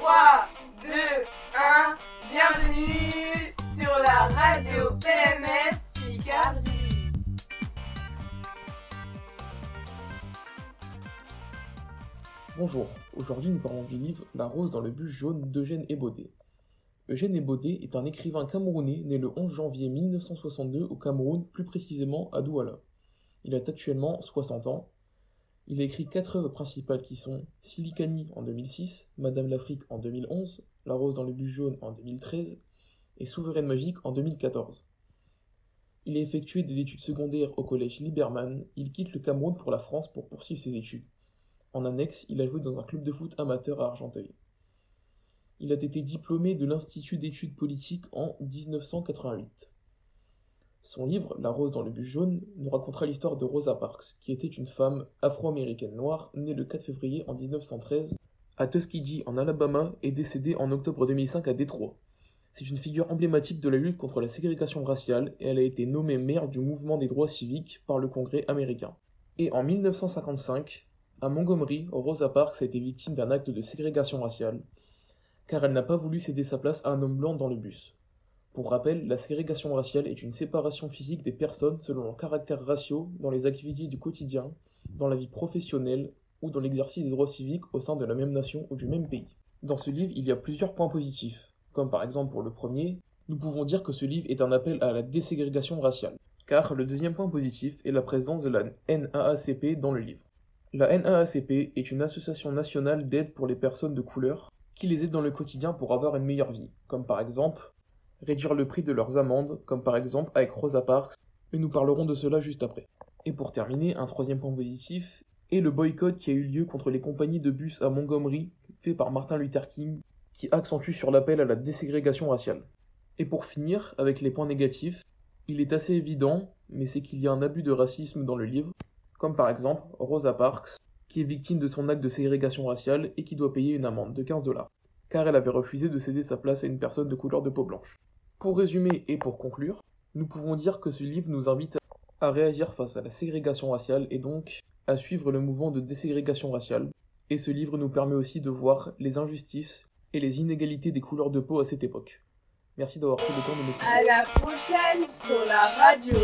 3, 2, 1, bienvenue sur la radio PMF Picardie. Bonjour, aujourd'hui nous parlons du livre La rose dans le bus jaune d'Eugène Ebodé. Eugène Ebodé est un écrivain camerounais né le 11 janvier 1962 au Cameroun, plus précisément à Douala. Il a actuellement 60 ans. Il a écrit quatre œuvres principales qui sont Silicani en 2006, Madame l'Afrique en 2011, La rose dans le bus jaune en 2013 et Souveraine magique en 2014. Il a effectué des études secondaires au collège Liberman. Il quitte le Cameroun pour la France pour poursuivre ses études. En annexe, il a joué dans un club de foot amateur à Argenteuil. Il a été diplômé de l'Institut d'études politiques en 1988. Son livre, La rose dans le bus jaune, nous racontera l'histoire de Rosa Parks, qui était une femme afro-américaine noire née le 4 février en 1913 à Tuskegee en Alabama et décédée en octobre 2005 à Détroit. C'est une figure emblématique de la lutte contre la ségrégation raciale et elle a été nommée maire du mouvement des droits civiques par le Congrès américain. Et en 1955, à Montgomery, Rosa Parks a été victime d'un acte de ségrégation raciale, car elle n'a pas voulu céder sa place à un homme blanc dans le bus. Pour rappel, la ségrégation raciale est une séparation physique des personnes selon leurs caractères raciaux dans les activités du quotidien, dans la vie professionnelle ou dans l'exercice des droits civiques au sein de la même nation ou du même pays. Dans ce livre, il y a plusieurs points positifs, comme par exemple pour le premier, nous pouvons dire que ce livre est un appel à la déségrégation raciale, car le deuxième point positif est la présence de la NAACP dans le livre. La NAACP est une association nationale d'aide pour les personnes de couleur qui les aide dans le quotidien pour avoir une meilleure vie, comme par exemple réduire le prix de leurs amendes, comme par exemple avec Rosa Parks, et nous parlerons de cela juste après. Et pour terminer, un troisième point positif est le boycott qui a eu lieu contre les compagnies de bus à Montgomery, fait par Martin Luther King, qui accentue sur l'appel à la déségrégation raciale. Et pour finir, avec les points négatifs, il est assez évident, mais c'est qu'il y a un abus de racisme dans le livre, comme par exemple Rosa Parks, qui est victime de son acte de ségrégation raciale et qui doit payer une amende de 15 dollars, car elle avait refusé de céder sa place à une personne de couleur de peau blanche. Pour résumer et pour conclure, nous pouvons dire que ce livre nous invite à réagir face à la ségrégation raciale et donc à suivre le mouvement de déségrégation raciale. Et ce livre nous permet aussi de voir les injustices et les inégalités des couleurs de peau à cette époque. Merci d'avoir pris le temps de m'écouter. À la prochaine sur la radio.